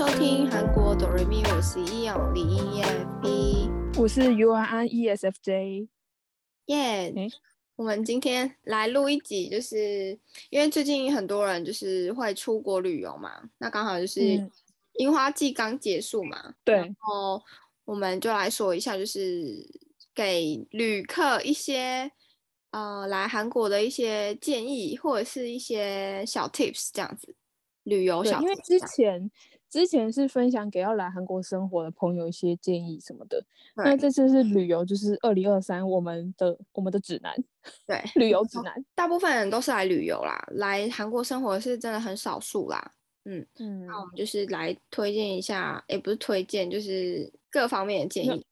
收听韩国哆瑞咪，我是易勇李英 EFP，我是 U R N E S F J，耶！我们今天来录一集，就是因为最近很多人就是会出国旅游嘛，那刚好就是樱花季刚结束嘛，嗯、对，然后我们就来说一下，就是给旅客一些呃来韩国的一些建议，或者是一些小 tips 这样子。旅游小，因为之前之前是分享给要来韩国生活的朋友一些建议什么的，那这次是旅游，就是二零二三我们的我们的指南，对，旅游指南，大部分人都是来旅游啦，来韩国生活是真的很少数啦，嗯嗯，那我们就是来推荐一下，也不是推荐，就是各方面的建议。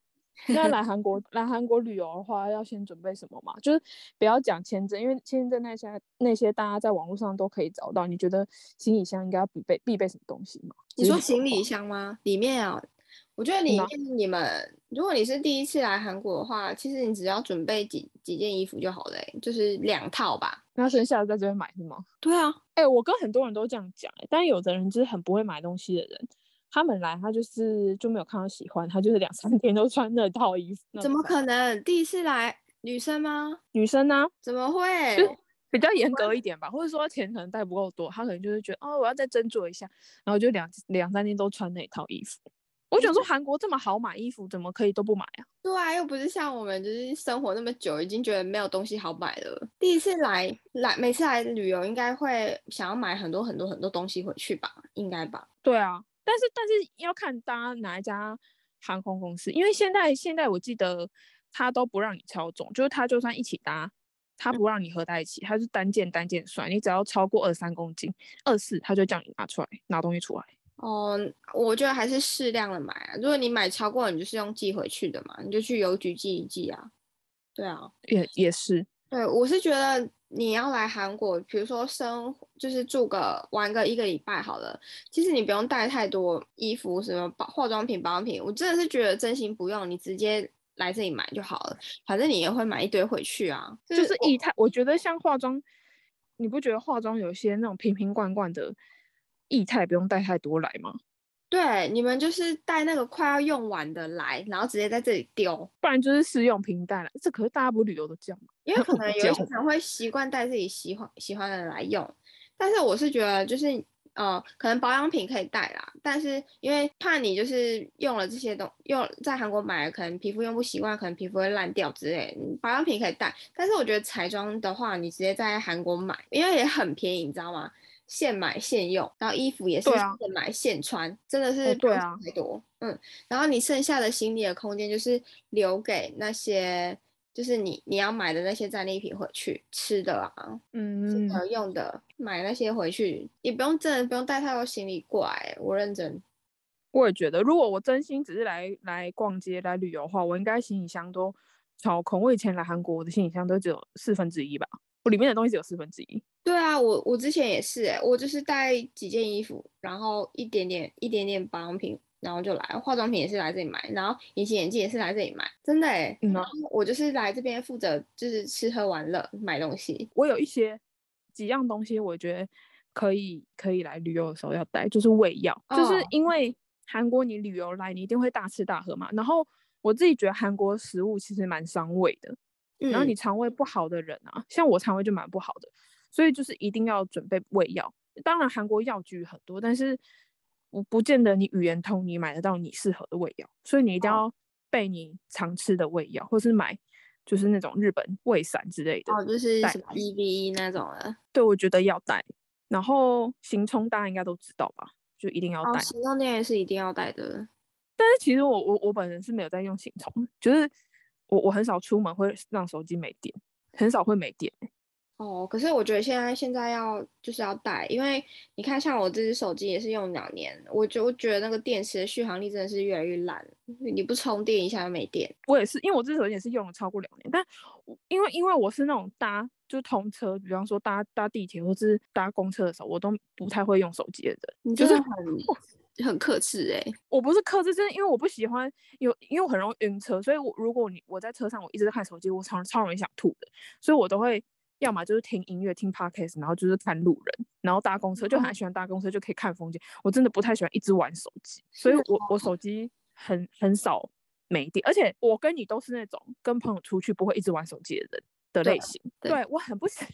那来 韩国来韩国旅游的话，要先准备什么嘛？就是不要讲签证，因为签证那些那些大家在网络上都可以找到。你觉得行李箱应该要必备必备什么东西吗？你说行李箱吗？里面啊，我觉得里面你们，嗯、如果你是第一次来韩国的话，其实你只要准备几几件衣服就好了，就是两套吧。那剩下的在这边买是吗？对啊，哎、欸，我跟很多人都这样讲，但有的人就是很不会买东西的人。他们来，他就是就没有看到喜欢，他就是两三天都穿那套衣服。怎么可能？第一次来女生吗？女生呢？怎么会？就比较严格一点吧，或者说钱可能带不够多，他可能就是觉得哦，我要再斟酌一下，然后就两两三天都穿那套衣服。我想说，韩国这么好买衣服，怎么可以都不买啊？对啊，又不是像我们就是生活那么久，已经觉得没有东西好买了。第一次来来，每次来旅游，应该会想要买很多很多很多东西回去吧？应该吧？对啊。但是但是要看搭哪一家航空公司，因为现在现在我记得他都不让你超重，就是他就算一起搭，他不让你合在一起，他是单件单件算，你只要超过二三公斤，二四他就叫你拿出来拿东西出来。哦，我觉得还是适量的买啊，如果你买超过，你就是用寄回去的嘛，你就去邮局寄一寄啊。对啊，也也是。对，我是觉得。你要来韩国，比如说生就是住个玩个一个礼拜好了。其实你不用带太多衣服，什么化妆品、保养品。我真的是觉得真心不用，你直接来这里买就好了。反正你也会买一堆回去啊。就是液态，我觉得像化妆，你不觉得化妆有些那种瓶瓶罐罐的液态不用带太多来吗？对，你们就是带那个快要用完的来，然后直接在这里丢，不然就是试用品带来。这可是大家不旅游都这样吗？因为可能有些人会习惯带自己喜欢喜欢的来用，但是我是觉得就是呃，可能保养品可以带啦，但是因为怕你就是用了这些东用在韩国买了，可能皮肤用不习惯，可能皮肤会烂掉之类的，保养品可以带。但是我觉得彩妆的话，你直接在韩国买，因为也很便宜，你知道吗？现买现用，然后衣服也是现买现穿，啊、真的是对啊，太多。嗯，然后你剩下的行李的空间就是留给那些，就是你你要买的那些战利品回去吃的啊，嗯，吃的用的，买那些回去，也不用真的不用带太多行李过来。我认真，我也觉得，如果我真心只是来来逛街来旅游的话，我应该行李箱都超空。我以前来韩国，我的行李箱都只有四分之一吧。我里面的东西只有四分之一。对啊，我我之前也是哎，我就是带几件衣服，然后一点点一点点保养品，然后就来。化妆品也是来这里买，然后隐形眼镜也是来这里买，真的哎。嗯，我就是来这边负责就是吃喝玩乐买东西。我有一些几样东西，我觉得可以可以来旅游的时候要带，就是胃药，哦、就是因为韩国你旅游来，你一定会大吃大喝嘛。然后我自己觉得韩国食物其实蛮伤胃的。然后你肠胃不好的人啊，嗯、像我肠胃就蛮不好的，所以就是一定要准备胃药。当然韩国药局很多，但是我不见得你语言通，你买得到你适合的胃药，所以你一定要备你常吃的胃药，哦、或是买就是那种日本胃散之类的。哦，就是什么 EVE 那种的。对，我觉得要带。然后行冲大家应该都知道吧，就一定要带。哦、行冲电也是一定要带的。但是其实我我我本人是没有在用行冲，就是。我我很少出门会让手机没电，很少会没电。哦，可是我觉得现在现在要就是要带，因为你看像我这只手机也是用两年，我就觉得那个电池的续航力真的是越来越烂，你不充电一下就没电。我也是，因为我这只手机也是用了超过两年，但因为因为我是那种搭就是通车，比方说搭搭地铁或是搭公车的时候，我都不太会用手机的人，你就是很。很克制哎，我不是克制，是因为我不喜欢有，因为我很容易晕车，所以我如果你我在车上，我一直在看手机，我常常超容易想吐的，所以我都会要么就是听音乐、听 podcast，然后就是看路人，然后搭公车就很喜欢搭公车，就可以看风景。我真的不太喜欢一直玩手机，所以我我手机很很少没电，而且我跟你都是那种跟朋友出去不会一直玩手机的人的类型。对，对我很不喜，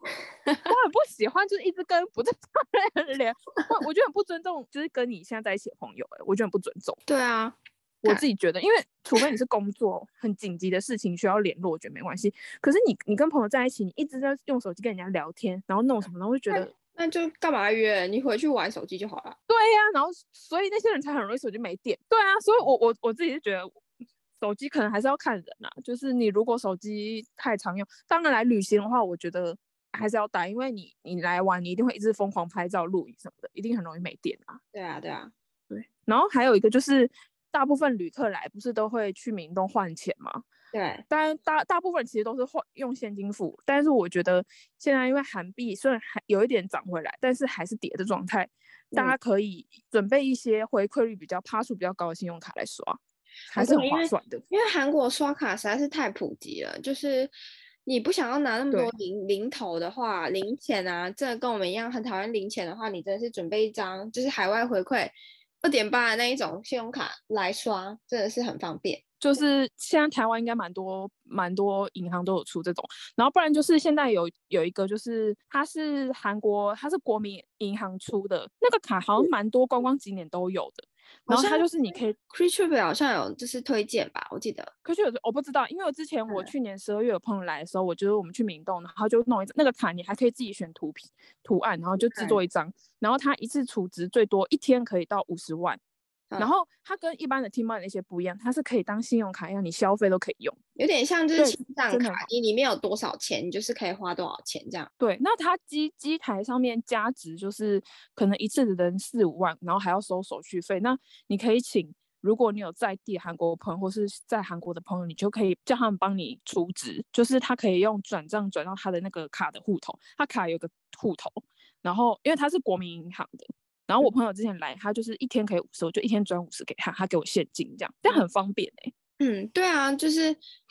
我很不喜欢就是一直跟不正常的人聊，我我觉得很不尊重，就是跟你现在在一起的朋友，哎，我觉得很不尊重。对啊。我自己觉得，因为除非你是工作很紧急的事情需要联络，我觉得没关系。可是你你跟朋友在一起，你一直在用手机跟人家聊天，然后弄什么，然后就觉得那，就干嘛约？你回去玩手机就好了。对呀、啊，然后所以那些人才很容易手机没电。对啊，所以我我我自己是觉得手机可能还是要看人呐、啊。就是你如果手机太常用，当然来旅行的话，我觉得还是要带，因为你你来玩，你一定会一直疯狂拍照、录影什么的，一定很容易没电啊。对啊，对啊，对。然后还有一个就是。大部分旅客来不是都会去明洞换钱吗？对，但大大部分其实都是换用现金付。但是我觉得现在因为韩币虽然还有一点涨回来，但是还是跌的状态。大家可以准备一些回馈率比较、趴数比较高的信用卡来刷，还是很划算的。因为韩国刷卡实在是太普及了，就是你不想要拿那么多零零头的话，零钱啊，这跟我们一样很讨厌零钱的话，你真的是准备一张就是海外回馈。二点八的那一种信用卡来刷，真的是很方便。就是现在台湾应该蛮多蛮多银行都有出这种，然后不然就是现在有有一个就是它是韩国，它是国民银行出的那个卡，好像蛮多观光景点都有的。然后它就是你可以 Kree 好像有就是推荐吧，我记得。Kree 我不知道，因为我之前我去年十二月有朋友来的时候，我觉得我们去明洞，然后就弄一张那个卡，你还可以自己选图片图案，然后就制作一张，然后它一次储值最多一天可以到五十万。然后它跟一般的 T-Mobile 那些不一样，它是可以当信用卡一样，你消费都可以用，有点像就是签帐卡，你里面有多少钱，你就是可以花多少钱这样。对，那它机机台上面加值就是可能一次只能四五万，然后还要收手续费。那你可以请，如果你有在地韩国朋友或是在韩国的朋友，你就可以叫他们帮你出值，就是他可以用转账转到他的那个卡的户头，他卡有个户头，然后因为他是国民银行的。然后我朋友之前来，他就是一天可以五十，我就一天转五十给他，他给我现金这样，这样很方便哎、欸。嗯，对啊，就是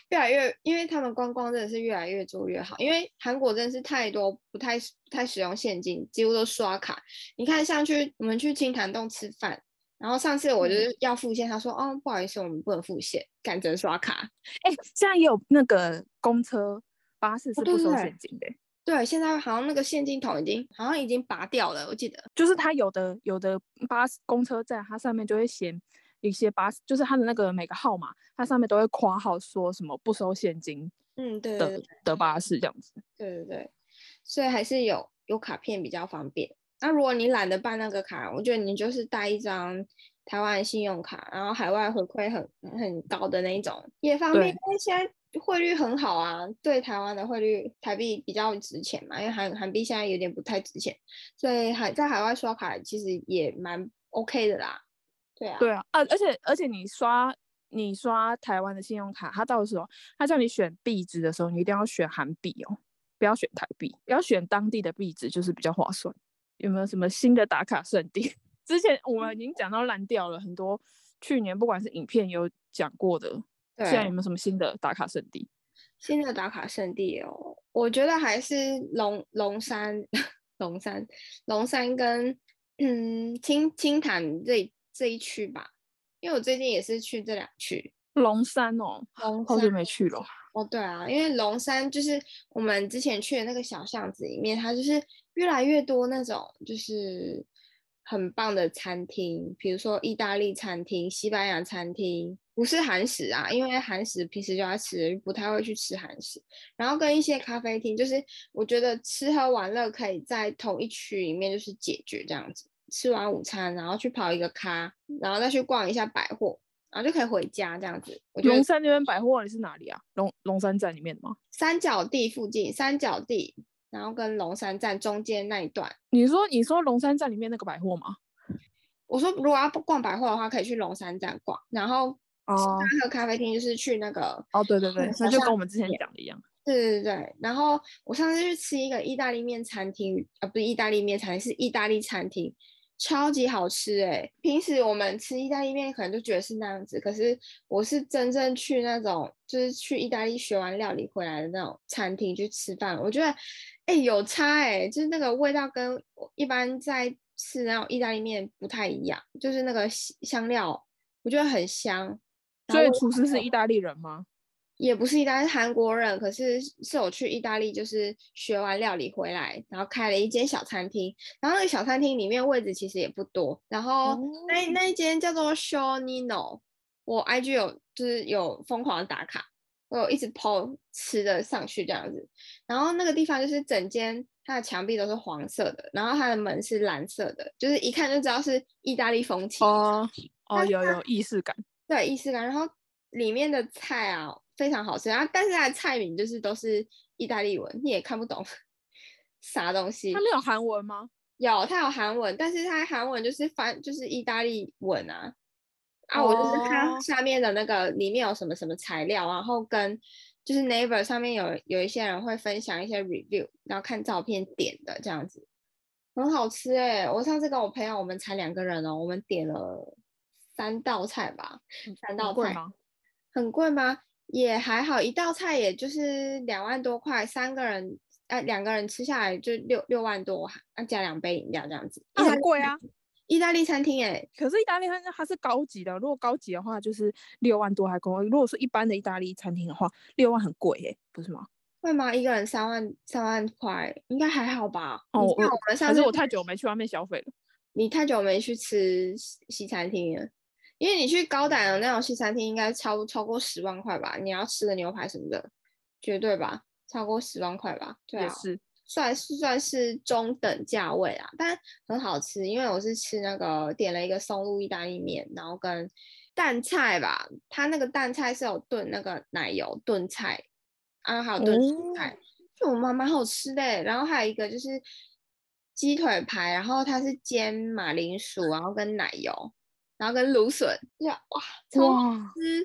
越来越，因为他们观光真的是越来越做越好，因为韩国真的是太多不太不太使用现金，几乎都刷卡。你看，像去我们去青潭洞吃饭，然后上次我就是要付现，他说哦不好意思，我们不能付现，改成刷卡。哎，现在也有那个公车、巴士是不收现金的。哦对对对对，现在好像那个现金筒已经好像已经拔掉了，我记得。就是它有的有的巴士公车站，它上面就会写一些巴士，就是它的那个每个号码，它上面都会括号说什么不收现金。嗯，对的的巴士这样子。对对对，所以还是有有卡片比较方便。那如果你懒得办那个卡，我觉得你就是带一张台湾信用卡，然后海外回馈很很高的那一种也方便。因为现在。汇率很好啊，对台湾的汇率台币比较值钱嘛，因为韩韩币现在有点不太值钱，所以海在海外刷卡其实也蛮 OK 的啦。对啊，对啊，啊，而且而且你刷你刷台湾的信用卡，它到时候他叫你选币值的时候，你一定要选韩币哦，不要选台币，要选当地的币值就是比较划算。有没有什么新的打卡圣地？之前我们已经讲到烂掉了很多，去年不管是影片有讲过的。对，现在有没有什么新的打卡圣地？新的打卡圣地哦，我觉得还是龙龙山、龙山、龙山跟嗯青青潭这这一区吧，因为我最近也是去这两区。龙山哦，好久没去了。哦，对啊，因为龙山就是我们之前去的那个小巷子里面，它就是越来越多那种就是。很棒的餐厅，比如说意大利餐厅、西班牙餐厅，不是韩食啊，因为韩食平时就要吃，不太会去吃韩食。然后跟一些咖啡厅，就是我觉得吃喝玩乐可以在同一区里面就是解决这样子。吃完午餐，然后去跑一个咖，然后再去逛一下百货，然后就可以回家这样子。我觉得龙山那边百货你是哪里啊？龙龙山站里面的吗？三角地附近，三角地。然后跟龙山站中间那一段，你说你说龙山站里面那个百货吗？我说如果要逛百货的话，可以去龙山站逛。然后哦，喝咖啡厅就是去那个哦，对对对，那就跟我们之前讲的一样。对对对，然后我上次去吃一个意大利面餐厅，呃，不是意大利面餐厅，是意大利餐厅。超级好吃哎、欸！平时我们吃意大利面可能就觉得是那样子，可是我是真正去那种就是去意大利学完料理回来的那种餐厅去吃饭，我觉得哎、欸、有差哎、欸，就是那个味道跟一般在吃那种意大利面不太一样，就是那个香料我觉得很香。所以厨师是意大利人吗？也不是意大利，是韩国人。可是是我去意大利，就是学完料理回来，然后开了一间小餐厅。然后那个小餐厅里面位置其实也不多。然后那、哦、那一间叫做 Shonino，我 IG 有就是有疯狂的打卡，我有一直 po 吃的上去这样子。然后那个地方就是整间它的墙壁都是黄色的，然后它的门是蓝色的，就是一看就知道是意大利风情。哦哦，有有仪式感，对，仪式感。然后里面的菜啊。非常好吃，然后但是它的菜名就是都是意大利文，你也看不懂 啥东西。它没有韩文吗？有，它有韩文，但是它韩文就是翻就是意大利文啊。啊，我就是看下面的那个里面有什么什么材料，然后跟就是 Naver 上面有有一些人会分享一些 review，然后看照片点的这样子，很好吃哎、欸！我上次跟我朋友，我们才两个人哦，我们点了三道菜吧，三道菜，很贵吗？也还好，一道菜也就是两万多块，三个人，哎、呃，两个人吃下来就六六万多，啊加两杯饮料这样子。很贵啊，意大利餐厅哎、欸，可是意大利餐厅它是高级的，如果高级的话就是六万多还够。如果说一般的意大利餐厅的话，六万很贵哎、欸，不是吗？会吗？一个人三万三万块，应该还好吧？哦，我们上次我太久没去外面消费了。你太久没去吃西餐厅了。因为你去高档的那种西餐厅，应该超超过十万块吧？你要吃的牛排什么的，绝对吧？超过十万块吧？对啊，算是算是中等价位啊，但很好吃。因为我是吃那个点了一个松露意大利面，然后跟淡菜吧，它那个淡菜是有炖那个奶油炖菜啊，还有炖蔬菜，哦、就我妈蛮好吃的。然后还有一个就是鸡腿排，然后它是煎马铃薯，然后跟奶油。然后跟芦笋，呀哇，超好吃，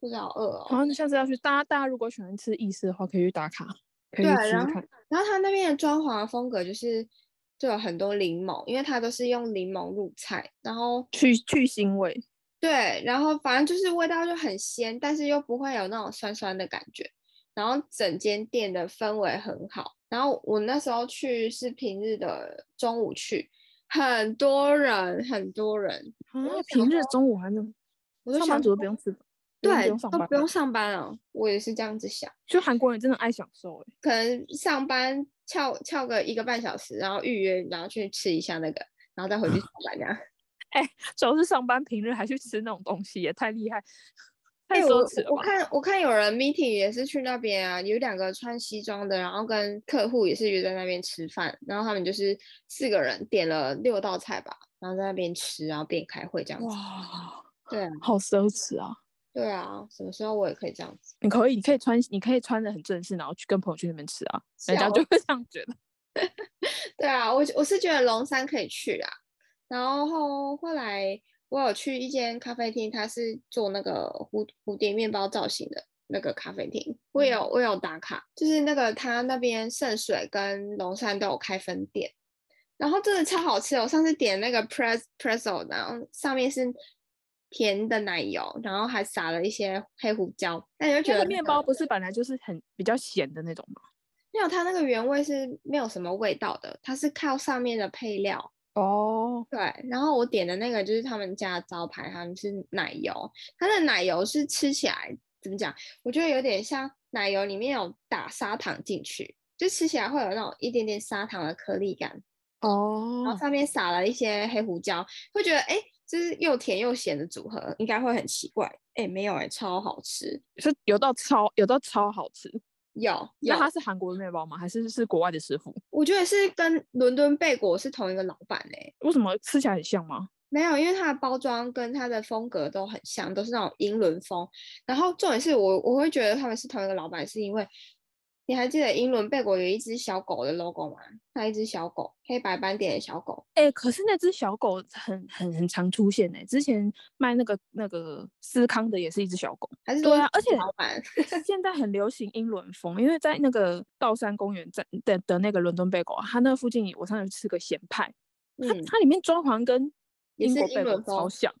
肚子好饿哦。然后你下次要去，大家大家如果喜欢吃意式的话，可以去打卡，可以去吃看。然后他那边的装潢的风格就是，就有很多柠檬，因为它都是用柠檬入菜，然后去去腥味。对，然后反正就是味道就很鲜，但是又不会有那种酸酸的感觉。然后整间店的氛围很好。然后我那时候去是平日的中午去。很多人，很多人啊！平日中午还能，我上班族都不用吃，对，都不用上班了。我也是这样子想，就韩国人真的爱享受哎，可能上班翘翘个一个半小时，然后预约，然后去吃一下那个，然后再回去上班这样。哎、欸，主要是上班，平日还去吃那种东西，也太厉害。哎、欸，我我看我看有人 meeting 也是去那边啊，有两个穿西装的，然后跟客户也是约在那边吃饭，然后他们就是四个人点了六道菜吧，然后在那边吃，然后边开会这样子。哇，对啊，好奢侈啊。对啊，什么时候我也可以这样子？你可以，你可以穿，你可以穿的很正式，然后去跟朋友去那边吃啊，人家就会这样觉得。对啊，我我是觉得龙山可以去啊，然后后来。我有去一间咖啡厅，它是做那个蝴蝴蝶面包造型的那个咖啡厅。我有我有打卡，就是那个它那边圣水跟龙山都有开分店，然后真的超好吃。我上次点那个 press pretzel，然后上面是甜的奶油，然后还撒了一些黑胡椒。那你就觉得面包不是本来就是很比较咸的那种吗？没有，它那个原味是没有什么味道的，它是靠上面的配料。哦，oh. 对，然后我点的那个就是他们家的招牌，他们是奶油，它的奶油是吃起来怎么讲？我觉得有点像奶油里面有打砂糖进去，就吃起来会有那种一点点砂糖的颗粒感。哦，oh. 然后上面撒了一些黑胡椒，会觉得哎，这是又甜又咸的组合，应该会很奇怪。哎，没有哎，超好吃，是有到超有到超好吃。有，那他是韩国的面包吗？还是是国外的师傅？我觉得是跟伦敦贝果是同一个老板诶、欸。为什么吃起来很像吗？没有，因为它的包装跟它的风格都很像，都是那种英伦风。然后重点是我我会觉得他们是同一个老板，是因为。你还记得英伦贝果有一只小狗的 logo 吗？那一只小狗，黑白斑点的小狗。哎、欸，可是那只小狗很很很常出现呢、欸。之前卖那个那个思康的也是一只小狗，还是对啊。而且老板 现在很流行英伦风，因为在那个道山公园在的的那个伦敦贝果，它那附近我上次吃个咸派，它它里面装潢跟英国贝果超像，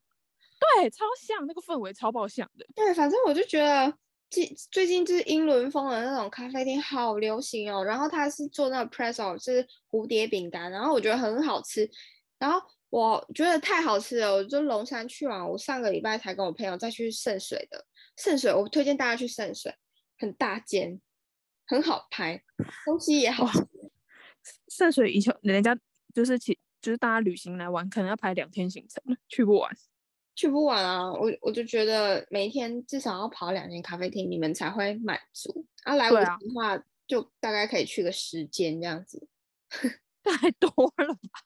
对，超像，那个氛围超爆像的。对，反正我就觉得最最近就是英伦风的那种咖啡厅好流行哦。然后它是做那个 pretzel，就是蝴蝶饼干，然后我觉得很好吃。然后我觉得太好吃了，我就龙山去完，我上个礼拜才跟我朋友再去圣水的圣水，我推荐大家去圣水，很大间，很好拍，东西也好吃。圣水以前人家就是去，就是大家旅行来玩，可能要排两天行程，去不完，去不完啊！我我就觉得每天至少要跑两间咖啡厅，你们才会满足。啊，来玩的话，啊、就大概可以去个十间这样子，太多了吧？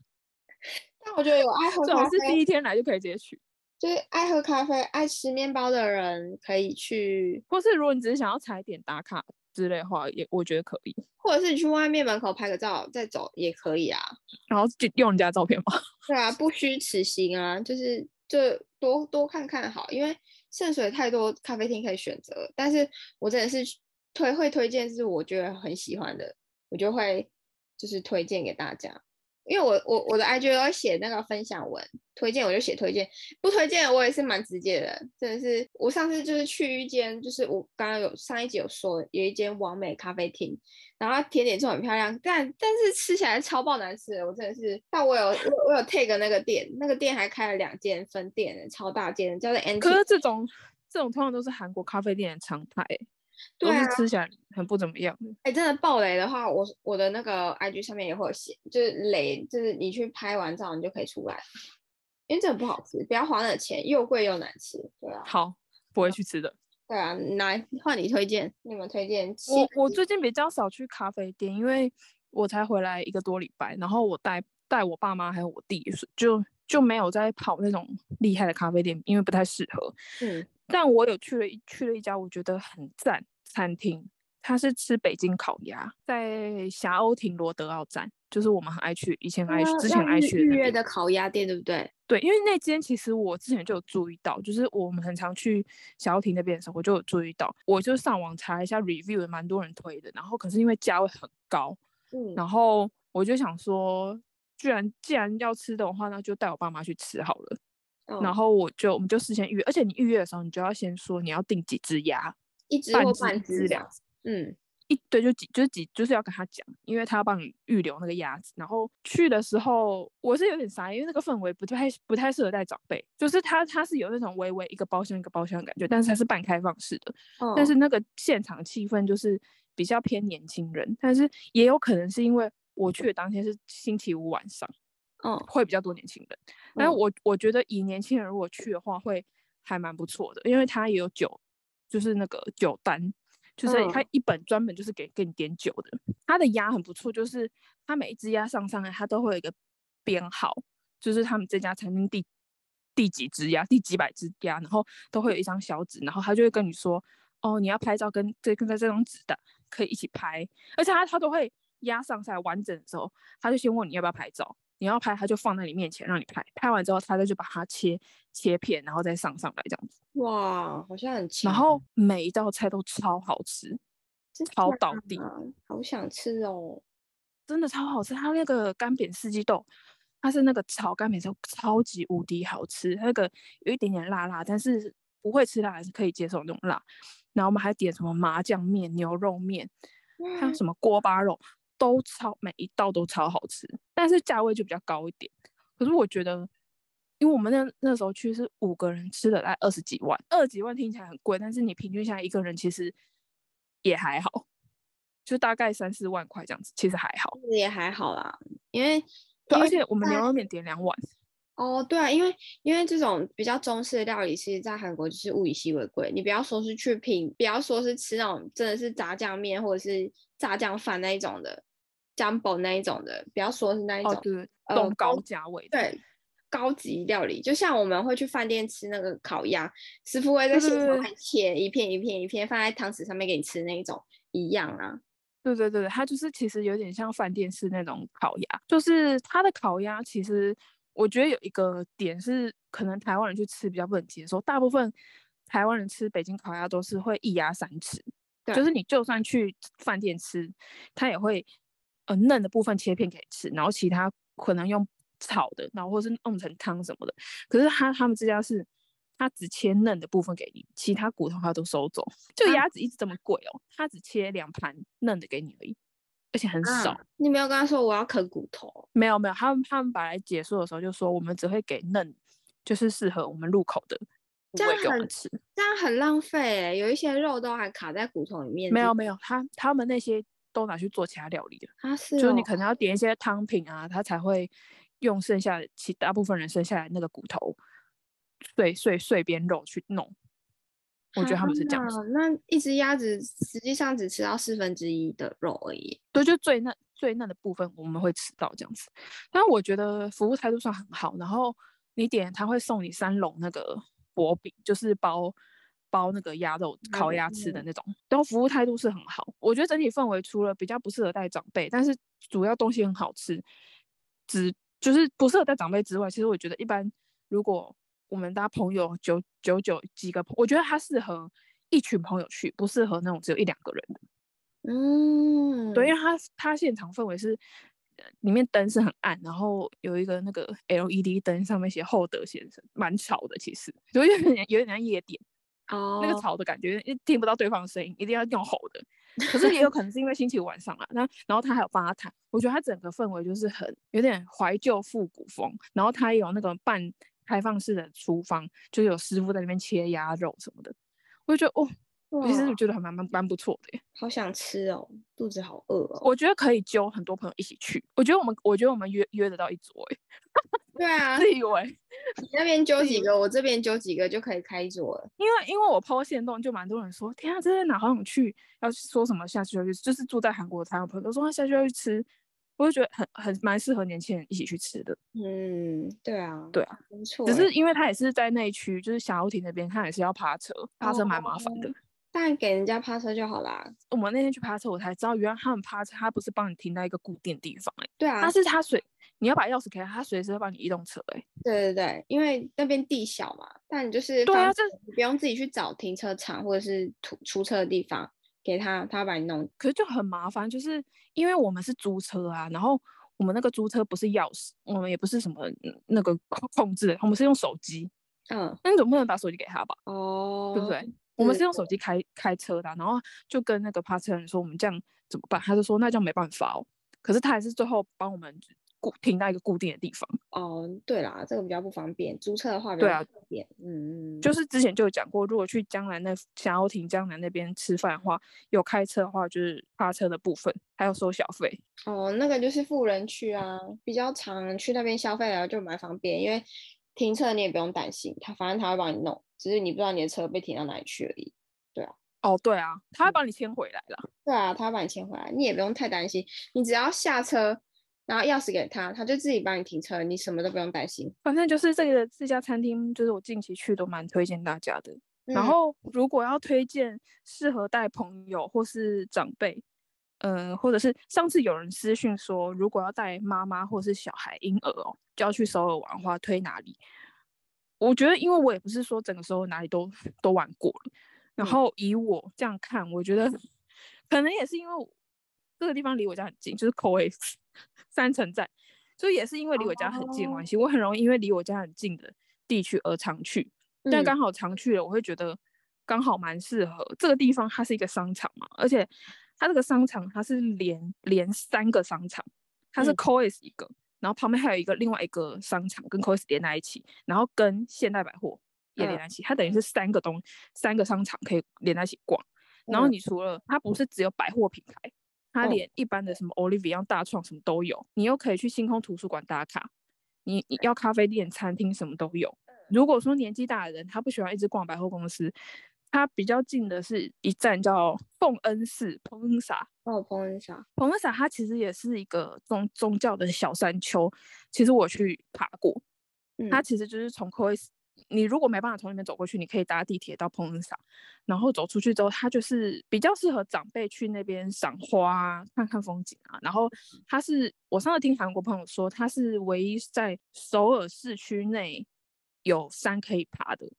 但我觉得有爱 喝咖啡，是第一天来就可以直接去。就是爱喝咖啡、爱吃面包的人可以去，或是如果你只是想要踩点打卡之类的话，也我觉得可以。或者是你去外面门口拍个照再走也可以啊。然后就用人家照片吗？对啊，不虚此行啊，就是就多多看看好，因为圣水太多咖啡厅可以选择。但是我真的是推会推荐，是我觉得很喜欢的，我就会就是推荐给大家。因为我我我的 IG 要写那个分享文，推荐我就写推荐，不推荐我也是蛮直接的，真的是。我上次就是去一间，就是我刚刚有上一集有说，有一间完美咖啡厅，然后甜点做很漂亮，但但是吃起来超爆难吃的，我真的是。但我有我我有 take 那个店，那个店还开了两间分店，超大间，叫做 N。可是这种这种通常都是韩国咖啡店的常态。都是吃起来很不怎么样。哎、啊欸，真的爆雷的话，我我的那个 IG 上面也会有写，就是雷，就是你去拍完照你就可以出来，因为这个不好吃，不要花那钱，又贵又难吃，对啊。好，不会去吃的。对啊，来换你推荐，你们推荐？我我最近比较少去咖啡店，因为我才回来一个多礼拜，然后我带带我爸妈还有我弟，就就没有在跑那种厉害的咖啡店，因为不太适合。嗯。但我有去了去了一家我觉得很赞餐厅，它是吃北京烤鸭，在霞欧亭罗德奥站，就是我们很爱去，以前爱去，之前爱去预约的烤鸭店，对不对？对，因为那间其实我之前就有注意到，就是我们很常去霞欧亭那边的时候，我就有注意到，我就上网查一下 review，也蛮多人推的，然后可是因为价位很高，嗯，然后我就想说，居然既然要吃的话，那就带我爸妈去吃好了。然后我就我们就事先预约，而且你预约的时候，你就要先说你要订几只鸭，一只或半只嗯，一对就几就是几就是要跟他讲，因为他要帮你预留那个鸭子。然后去的时候我是有点傻，因为那个氛围不太不太适合带长辈，就是他他是有那种微微一个包厢一个包厢的感觉，但是它是半开放式的，哦，但是那个现场气氛就是比较偏年轻人，但是也有可能是因为我去的当天是星期五晚上。嗯，会比较多年轻人，但是我我觉得以年轻人如果去的话，会还蛮不错的，因为他也有酒，就是那个酒单，就是他一本专门就是给给你点酒的。他的鸭很不错，就是他每一只鸭上上来，他都会有一个编号，就是他们这家餐厅第第几只鸭，第几百只鸭，然后都会有一张小纸，然后他就会跟你说，哦，你要拍照跟这跟在这张纸的可以一起拍，而且他他都会鸭上菜完整的时候，他就先问你要不要拍照。你要拍，他就放在你面前让你拍，拍完之后，他再去把它切切片，然后再上上来这样子。哇，好像很强。然后每一道菜都超好吃，超到底，好想吃哦！真的超好吃。它那个干煸四季豆，它是那个炒干煸豆，超级无敌好吃。那个有一点点辣辣，但是不会吃辣还是可以接受那种辣。然后我们还点什么麻酱面、牛肉面，还有什么锅巴肉。都超，每一道都超好吃，但是价位就比较高一点。可是我觉得，因为我们那那时候去是五个人吃的，大概二十几万，二十几万听起来很贵，但是你平均下来一个人其实也还好，就大概三四万块这样子，其实还好，也还好啦。因为，对，而且我们牛肉面点两碗。哦，对啊，因为因为这种比较中式的料理，其实在韩国就是物以稀为贵。你不要说是去品，不要说是吃那种真的是炸酱面或者是炸酱饭那一种的，Jumbo 那一种的，不要说是那一种，哦、对，中高价位对，高级料理，就像我们会去饭店吃那个烤鸭，师傅会在现场切一片一片一片放在汤匙上面给你吃那一种一样啊。对对对，它就是其实有点像饭店式那种烤鸭，就是它的烤鸭其实。我觉得有一个点是，可能台湾人去吃比较不能接受。大部分台湾人吃北京烤鸭都是会一鸭三吃，就是你就算去饭店吃，他也会呃嫩的部分切片给你吃，然后其他可能用炒的，然后或是弄成汤什么的。可是他他们这家是，他只切嫩的部分给你，其他骨头他都收走。就鸭子一直这么贵哦，他只切两盘嫩的给你而已，而且很少。啊、你没有跟他说我要啃骨头？没有没有，他们他们本来解说的时候就说我们只会给嫩，就是适合我们入口的。这样很吃，这样很浪费哎，有一些肉都还卡在骨头里面。没有没有，他他们那些都拿去做其他料理了。啊是、哦，就是你可能要点一些汤品啊，他才会用剩下的其大部分人剩下来那个骨头碎碎碎边肉去弄。我觉得他们是这样子。那一只鸭子实际上只吃到四分之一的肉而已。对，就最嫩最嫩的部分我们会吃到这样子。但我觉得服务态度算很好，然后你点他会送你三笼那个。薄饼就是包包那个鸭肉烤鸭吃的那种，然后服务态度是很好。我觉得整体氛围除了比较不适合带长辈，但是主要东西很好吃，只就是不适合带长辈之外，其实我觉得一般如果我们大家朋友九九九几个，我觉得它适合一群朋友去，不适合那种只有一两个人的。嗯，对，因为它它现场氛围是。里面灯是很暗，然后有一个那个 LED 灯，上面写厚德先生，蛮吵的。其实就 有点有点像夜店哦，那个吵的感觉，听不到对方的声音，一定要用吼的。可是也有可能是因为星期五晚上啦，那然后他还有吧台，我觉得他整个氛围就是很有点怀旧复古风。然后他也有那个半开放式的厨房，就有师傅在那边切鸭肉什么的，我就觉得哦。其实我觉得还蛮蛮蛮不错的耶，好想吃哦，肚子好饿哦。我觉得可以揪很多朋友一起去，我觉得我们我觉得我们约约得到一桌哎。对啊，自以为 你那边揪几个，我这边揪几个就可以开一桌了。因为因为我 po 限动，就蛮多人说，天啊，这在哪好想去，要说什么下去要去，就是住在韩国的台湾朋友都说他下去要去吃，我就觉得很很蛮适合年轻人一起去吃的。嗯，对啊，对啊，没错。只是因为他也是在那一区，就是小游艇那边，他也是要趴车，趴车蛮麻烦的。哦但给人家趴车就好啦。我们那天去趴车，我才知道原来他们趴车，他不是帮你停在一个固定地方、欸，对啊，他是他随你要把钥匙给他，他随时会帮你移动车、欸，对对对，因为那边地小嘛，但你就是对啊，这你不用自己去找停车场或者是出出车的地方给他，他把你弄。可是就很麻烦，就是因为我们是租车啊，然后我们那个租车不是钥匙，我们也不是什么那个控制的，我们是用手机。嗯，那你总不能把手机给他吧？哦，对不对？我们是用手机开开车的、啊，然后就跟那个趴车人说我们这样怎么办？他就说那这样没办法哦。可是他还是最后帮我们固停在一个固定的地方。哦，对啦，这个比较不方便。租车的话比较方便。嗯嗯。就是之前就有讲过，如果去江南那想要停江南那边吃饭的话，有开车的话就是发车的部分，还要收小费。哦，那个就是富人区啊，比较常去那边消费啊，就蛮方便，因为停车你也不用担心，他反正他会帮你弄。只是你不知道你的车被停到哪里去而已，对啊。哦，对啊，他会帮你牵回来了。对啊，他会帮你牵回来，你也不用太担心。你只要下车，然后钥匙给他，他就自己帮你停车，你什么都不用担心。反正就是这个这家餐厅，就是我近期去都蛮推荐大家的。嗯。然后如果要推荐适合带朋友或是长辈，嗯、呃，或者是上次有人私讯说，如果要带妈妈或是小孩婴儿哦，就要去首尔玩的话，推哪里？我觉得，因为我也不是说整个时候哪里都都玩过了，然后以我这样看，我觉得 可能也是因为这个地方离我家很近，就是 COEX 三城站，所以也是因为离我家很近的关系，我很容易因为离我家很近的地区而常去，但刚好常去了，我会觉得刚好蛮适合这个地方，它是一个商场嘛，而且它这个商场它是连连三个商场，它是 Coes 一个。然后旁边还有一个另外一个商场跟 Coes 连在一起，然后跟现代百货也连在一起，嗯、它等于是三个东三个商场可以连在一起逛。然后你除了它不是只有百货品牌，它连一般的什么 Olivia、大创什么都有。你又可以去星空图书馆打卡，你你要咖啡店、餐厅什么都有。如果说年纪大的人他不喜欢一直逛百货公司，他比较近的是一站叫奉恩寺，奉恩萨。哦，奉恩萨，奉恩萨它其实也是一个宗宗教的小山丘。其实我去爬过，嗯、它其实就是从 COEX，你如果没办法从那边走过去，你可以搭地铁到蓬恩萨，然后走出去之后，它就是比较适合长辈去那边赏花、看看风景啊。然后它是我上次听韩国朋友说，它是唯一在首尔市区内有山可以爬的。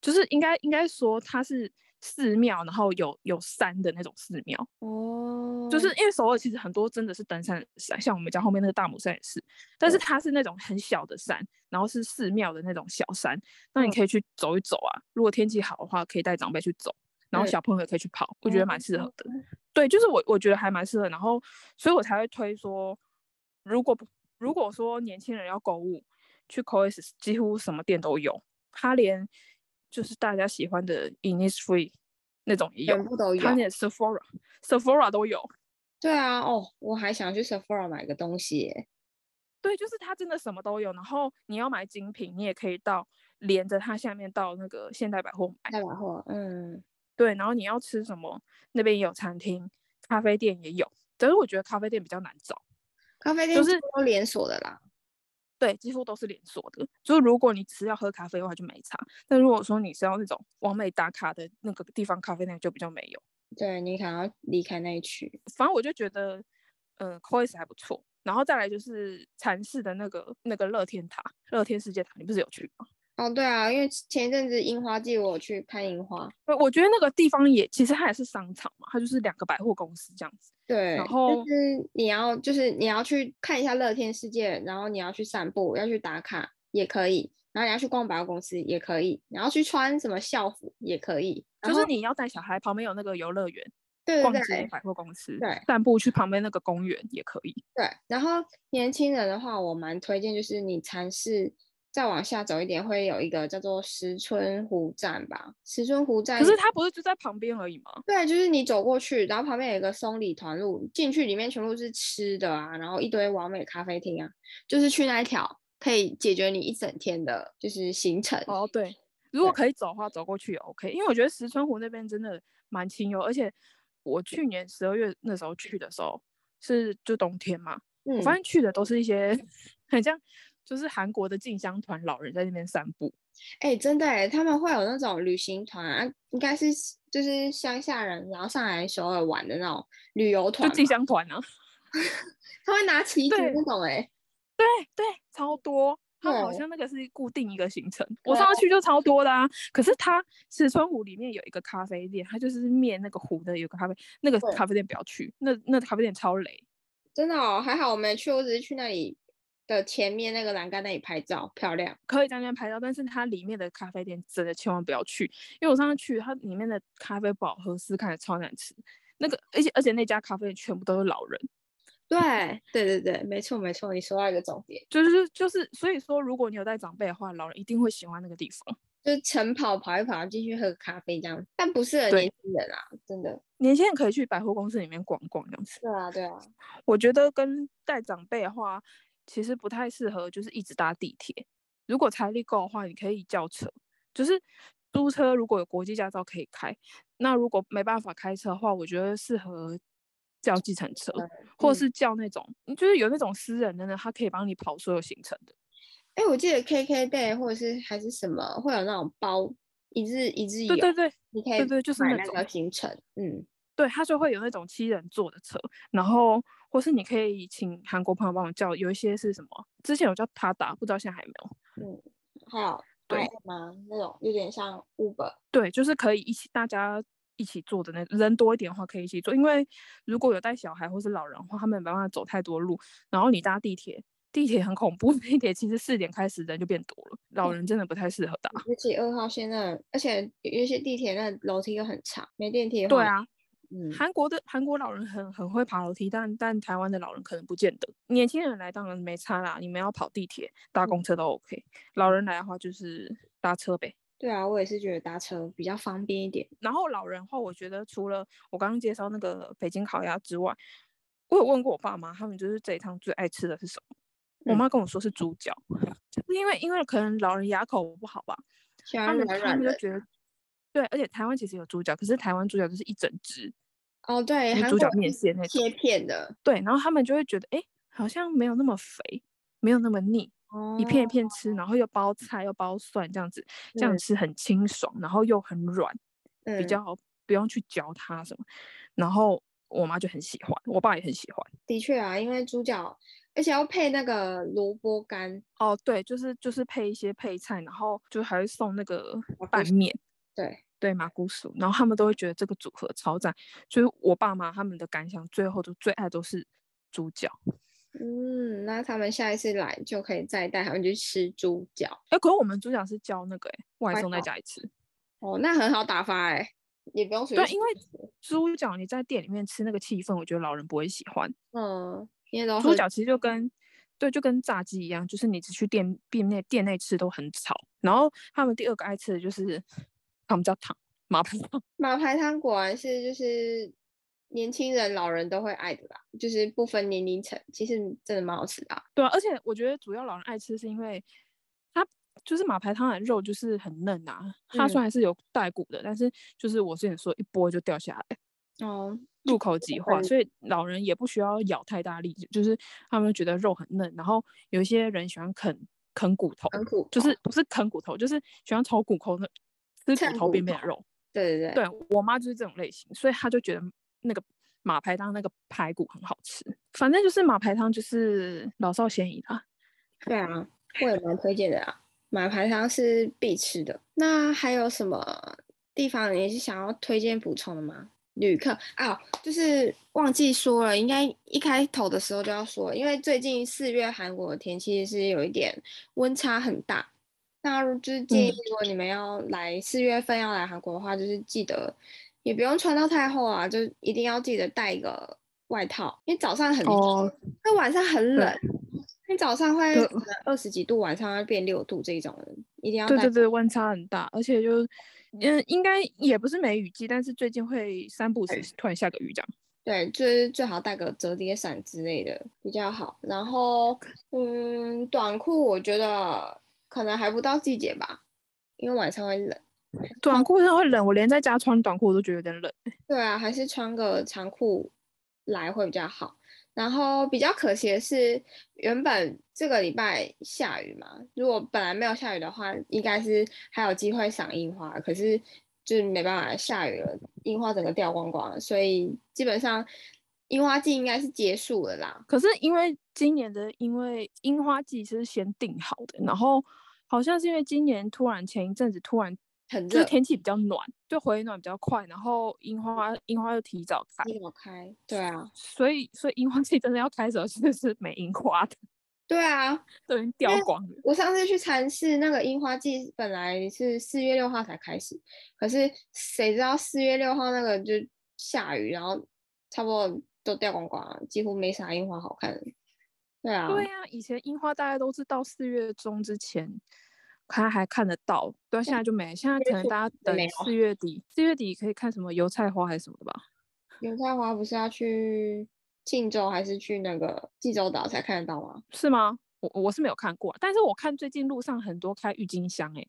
就是应该应该说，它是寺庙，然后有有山的那种寺庙。哦，就是因为首尔其实很多真的是登山像我们家后面那个大姆山也是，但是它是那种很小的山，然后是寺庙的那种小山，那你可以去走一走啊。如果天气好的话，可以带长辈去走，然后小朋友也可以去跑，我觉得蛮适合的。对，就是我我觉得还蛮适合，然后所以我才会推说，如果如果说年轻人要购物，去 COEX 几乎什么店都有，它连就是大家喜欢的 Innisfree 那种也有，全部都有，他连 Sephora Sephora 都有。对啊，哦，我还想去 Sephora 买个东西耶。对，就是它真的什么都有，然后你要买精品，你也可以到连着它下面到那个现代百货买。现代百货，嗯。对，然后你要吃什么？那边也有餐厅，咖啡店也有。但是我觉得咖啡店比较难找，咖啡店就是都连锁的啦。对，几乎都是连锁的。就是如果你只是要喝咖啡的话，就没差。但如果说你是要那种完美打卡的那个地方咖啡店，就比较没有。对，你可能要离开那一区。反正我就觉得，嗯，COEX 还不错。然后再来就是禅寺的那个那个乐天塔，乐天世界塔，你不是有去吗？哦，对啊，因为前一阵子樱花季，我去看樱花。我觉得那个地方也其实它也是商场嘛，它就是两个百货公司这样子。对，然后就是你要就是你要去看一下乐天世界，然后你要去散步，要去打卡也可以，然后你要去逛百货公司也可以，然后去穿什么校服也可以，就是你要带小孩，旁边有那个游乐园，对，逛街百货公司，对，散步去旁边那个公园也可以。对，然后年轻人的话，我蛮推荐就是你尝试。再往下走一点，会有一个叫做石村湖站吧。石村湖站，可是它不是就在旁边而已吗？对，就是你走过去，然后旁边有一个松里团路，进去里面全部是吃的啊，然后一堆完美咖啡厅啊，就是去那一条可以解决你一整天的，就是行程。哦，对，如果可以走的话，走过去也 OK，因为我觉得石村湖那边真的蛮清幽，而且我去年十二月那时候去的时候是就冬天嘛，嗯，我发现去的都是一些 很像。就是韩国的进香团老人在那边散步，哎、欸，真的哎，他们会有那种旅行团啊，应该是就是乡下人然后上来首尔玩的那种旅游团，就进香团啊，他会拿旗子那种哎，对对，超多，他好像那个是固定一个行程，我上次去就超多的啊。可是他石村湖里面有一个咖啡店，它就是面那个湖的有个咖啡，那个咖啡店不要去，那那咖啡店超雷，真的哦，还好我没去，我只是去那里。的前面那个栏杆那里拍照漂亮，可以在那边拍照，但是它里面的咖啡店真的千万不要去，因为我上次去，它里面的咖啡不好喝，是看着超难吃。那个，而且而且那家咖啡全部都是老人。对对对对，没错没错，你说到一个重点，就是就是，所以说如果你有带长辈的话，老人一定会喜欢那个地方，就是晨跑跑一跑进去喝个咖啡这样，但不适合年轻人啊，真的。年轻人可以去百货公司里面逛逛这样子。对啊对啊，我觉得跟带长辈的话。其实不太适合，就是一直搭地铁。如果财力够的话，你可以叫车，就是租车。如果有国际驾照可以开，那如果没办法开车的话，我觉得适合叫计程车，嗯、或者是叫那种，就是有那种私人的呢，他可以帮你跑所有行程的。哎，我记得 KKday 或者是还是什么，会有那种包一日一日游。对对对，你可以对对，就是那个行程，嗯。对，他就会有那种七人座的车，然后或是你可以请韩国朋友帮我叫，有一些是什么？之前有叫他打，不知道现在还有没有。嗯，还有对吗？那种有点像 Uber。对，就是可以一起大家一起坐的那人多一点的话可以一起坐，因为如果有带小孩或是老人的话，他们没办法走太多路。然后你搭地铁，地铁很恐怖，地铁其实四点开始人就变多了，老人真的不太适合搭。而且二号线那，而且有一些地铁那楼梯又很长，没电梯。对啊。嗯，韩国的韩国老人很很会爬楼梯，但但台湾的老人可能不见得。年轻人来当然没差啦，你们要跑地铁、搭公车都 OK。老人来的话就是搭车呗。对啊，我也是觉得搭车比较方便一点。然后老人的话，我觉得除了我刚刚介绍那个北京烤鸭之外，我有问过我爸妈，他们就是这一趟最爱吃的是什么？嗯、我妈跟我说是猪脚，就是因为因为可能老人牙口不好吧，他们他们就觉得。对，而且台湾其实有猪脚，可是台湾猪脚就是一整只哦，对，猪脚面线那种切片的，对，然后他们就会觉得，哎，好像没有那么肥，没有那么腻，哦、一片一片吃，然后又包菜又包蒜，这样子，这样吃很清爽，然后又很软，嗯、比较不用去嚼它什么，然后我妈就很喜欢，我爸也很喜欢。的确啊，因为猪脚，而且要配那个萝卜干，哦，对，就是就是配一些配菜，然后就还会送那个拌面。对，对马古薯，然后他们都会觉得这个组合超赞，所以我爸妈他们的感想最后都最爱都是猪脚。嗯，那他们下一次来就可以再带他们去吃猪脚。哎，可是我们猪脚是叫那个哎外送再加一次。哦，那很好打发哎，也不用随便。对，因为猪脚你在店里面吃那个气氛，我觉得老人不会喜欢。嗯，因为猪脚其实就跟对，就跟炸鸡一样，就是你只去店店内店内吃都很吵。然后他们第二个爱吃的就是他们叫汤马排汤。马排汤果然是就是年轻人老人都会爱的啦，就是不分年龄层，其实真的蛮好吃的啊。对啊，而且我觉得主要老人爱吃是因为它就是马排汤的肉就是很嫩啊，它虽然是有带骨的，嗯、但是就是我之前说一剥就掉下来。哦，入口即化，所以老人也不需要咬太大力，就是他们觉得肉很嫩。然后有一些人喜欢啃啃骨头，就是不是啃骨头，就是喜欢抽骨头的，吃骨头边边的肉。对对对，对我妈就是这种类型，所以她就觉得那个马排汤那个排骨很好吃。反正就是马排汤就是老少咸宜啦。对啊，我也蛮推荐的啊，马排汤是必吃的。那还有什么地方你是想要推荐补充的吗？旅客啊，就是忘记说了，应该一开头的时候就要说，因为最近四月韩国的天气是有一点温差很大，那就是建议如果你们要来四月份要来韩国的话，嗯、就是记得也不用穿到太厚啊，就一定要记得带一个外套，因为早上很热，那、哦、晚上很冷，你对早上会二十几度，晚上会变六度这种人一定要带。对对对，温差很大，而且就。嗯，应该也不是梅雨季，但是最近会三不时突然下个雨这样。对，就是最好带个折叠伞之类的比较好。然后，嗯，短裤我觉得可能还不到季节吧，因为晚上会冷。短裤真的会冷，我连在家穿短裤我都觉得有点冷。对啊，还是穿个长裤来会比较好。然后比较可惜的是，原本这个礼拜下雨嘛，如果本来没有下雨的话，应该是还有机会赏樱花。可是就是没办法，下雨了，樱花整个掉光光了，所以基本上樱花季应该是结束了啦。可是因为今年的，因为樱花季是先定好的，然后好像是因为今年突然前一阵子突然。很热，就是天气比较暖，就回暖比较快，然后樱花樱花又提早开，提早开，对啊，所以所以樱花季真的要开始，真的是没樱花的，对啊，都已经掉光了。我上次去蚕室，那个樱花季本来是四月六号才开始，可是谁知道四月六号那个就下雨，然后差不多都掉光光了，几乎没啥樱花好看。对啊，对啊，以前樱花大概都是到四月中之前。他还看得到，对，现在就没。现在可能大家等四月底，四月底可以看什么油菜花还是什么的吧？油菜花不是要去庆州还是去那个济州岛才看得到吗？是吗？我我是没有看过，但是我看最近路上很多开郁金香，哎，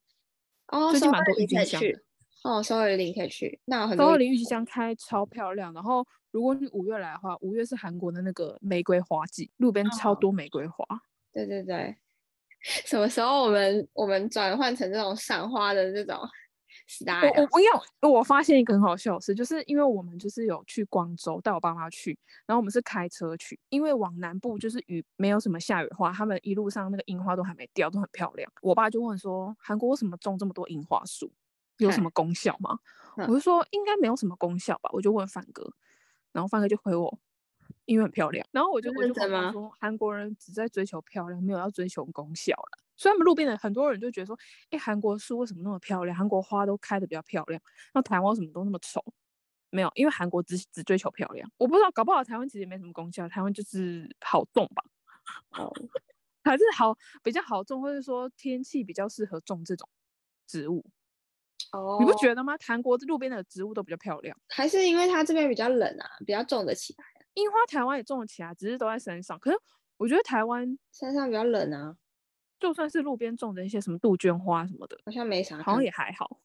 哦，最近蛮多郁金香的。哦，首尔林可以去，那很多。首尔林郁金香开超漂亮，然后如果你五月来的话，五月是韩国的那个玫瑰花季，路边超多玫瑰花。哦、对对对。什么时候我们我们转换成这种赏花的这种 style？我不要我发现一个很好笑的事，就是因为我们就是有去广州带我爸妈去，然后我们是开车去，因为往南部就是雨没有什么下雨的话，他们一路上那个樱花都还没掉，都很漂亮。我爸就问说，韩国为什么种这么多樱花树？有什么功效吗？嗯、我就说应该没有什么功效吧，我就问范哥，然后范哥就回我。因为很漂亮，然后我就我就跟他说，韩国人只在追求漂亮，没有要追求功效了。所以他们路边的很多人就觉得说，哎，韩国树为什么那么漂亮？韩国花都开的比较漂亮，那台湾为什么都那么丑？没有，因为韩国只只追求漂亮。我不知道，搞不好台湾其实也没什么功效，台湾就是好种吧，哦，还是好比较好种，或者说天气比较适合种这种植物。哦，你不觉得吗？韩国路边的植物都比较漂亮，还是因为它这边比较冷啊，比较种得起来。樱花台湾也种了起来，只是都在山上。可是我觉得台湾山上比较冷啊，就算是路边种的一些什么杜鹃花什么的，好像没啥，好像也还好，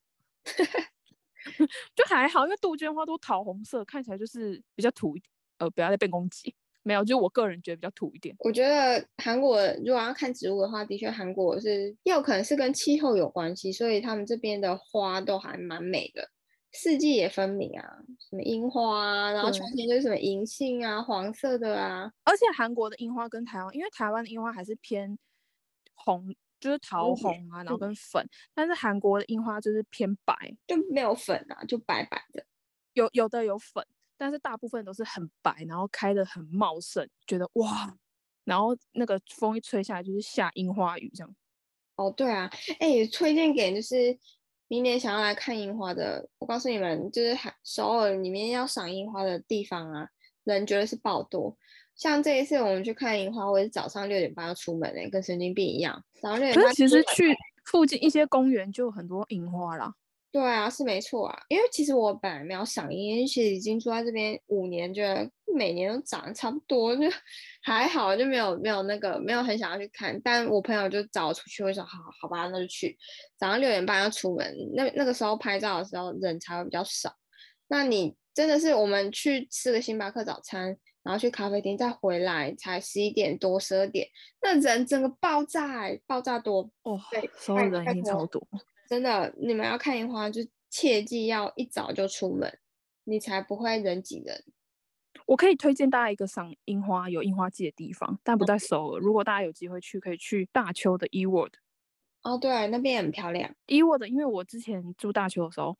就还好，因为杜鹃花都桃红色，看起来就是比较土一点。呃，不要再被攻击，没有，就我个人觉得比较土一点。我觉得韩国如果要看植物的话，的确韩国是也有可能是跟气候有关系，所以他们这边的花都还蛮美的。四季也分明啊，什么樱花啊，然后春天就是什么银杏啊，黄色的啊。而且韩国的樱花跟台湾，因为台湾的樱花还是偏红就是桃红啊，然后跟粉。但是韩国的樱花就是偏白，就没有粉啊，就白白的。有有的有粉，但是大部分都是很白，然后开得很茂盛，觉得哇，然后那个风一吹下来就是下樱花雨这样。哦，对啊，哎、欸，推荐给就是明年想要来看樱花的，我告诉你们，就是首尔里面要赏樱花的地方啊，人绝对是爆多。像这一次我们去看樱花，我也是早上六点半要出门诶、欸，跟神经病一样。早上六点半。其实去附近一些公园就有很多樱花啦。对啊，是没错啊。因为其实我本来没有赏樱，因为其实已经住在这边五年，觉得每年都长得差不多，就 还好，就没有没有那个没有很想要去看。但我朋友就找我出去，我说好好吧，那就去。早上六点半要出门，那那个时候拍照的时候人才会比较少。那你真的是我们去吃个星巴克早餐。然后去咖啡厅，再回来才十一点多、十二点，那人整个爆炸，爆炸多哦，对，所有人已经超多。真的，你们要看樱花，就切记要一早就出门，你才不会人挤人。我可以推荐大家一个赏樱花、有樱花季的地方，但不在首尔。如果大家有机会去，可以去大邱的 E World。哦，对，那边也很漂亮。E World，因为我之前住大邱的时候。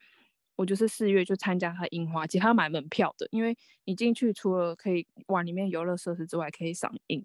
我就是四月就参加他樱花季，他买门票的，因为你进去除了可以玩里面游乐设施之外，可以赏樱。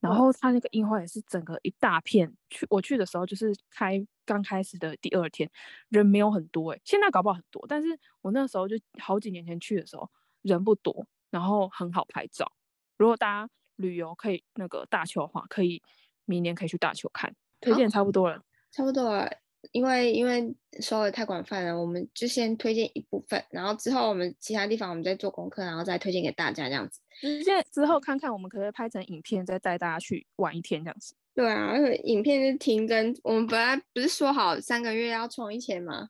然后他那个樱花也是整个一大片，去我去的时候就是开刚开始的第二天，人没有很多诶、欸，现在搞不好很多，但是我那时候就好几年前去的时候人不多，然后很好拍照。如果大家旅游可以那个大邱的话，可以明年可以去大邱看，推荐差不多了，差不多了。因为因为说的太广泛了，我们就先推荐一部分，然后之后我们其他地方我们再做功课，然后再推荐给大家这样子。直接之后看看我们可不可以拍成影片，再带大家去玩一天这样子。对啊，而且影片是停更，我们本来不是说好三个月要充一千吗？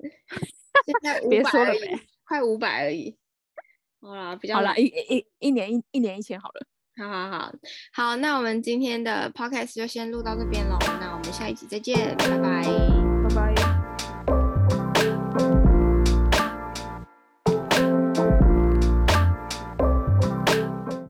现在别说了呗，快五百而已。好啦，比较好啦，一一一年一一年一千好了。好好好，好，那我们今天的 podcast 就先录到这边喽，那下一集再见，拜拜，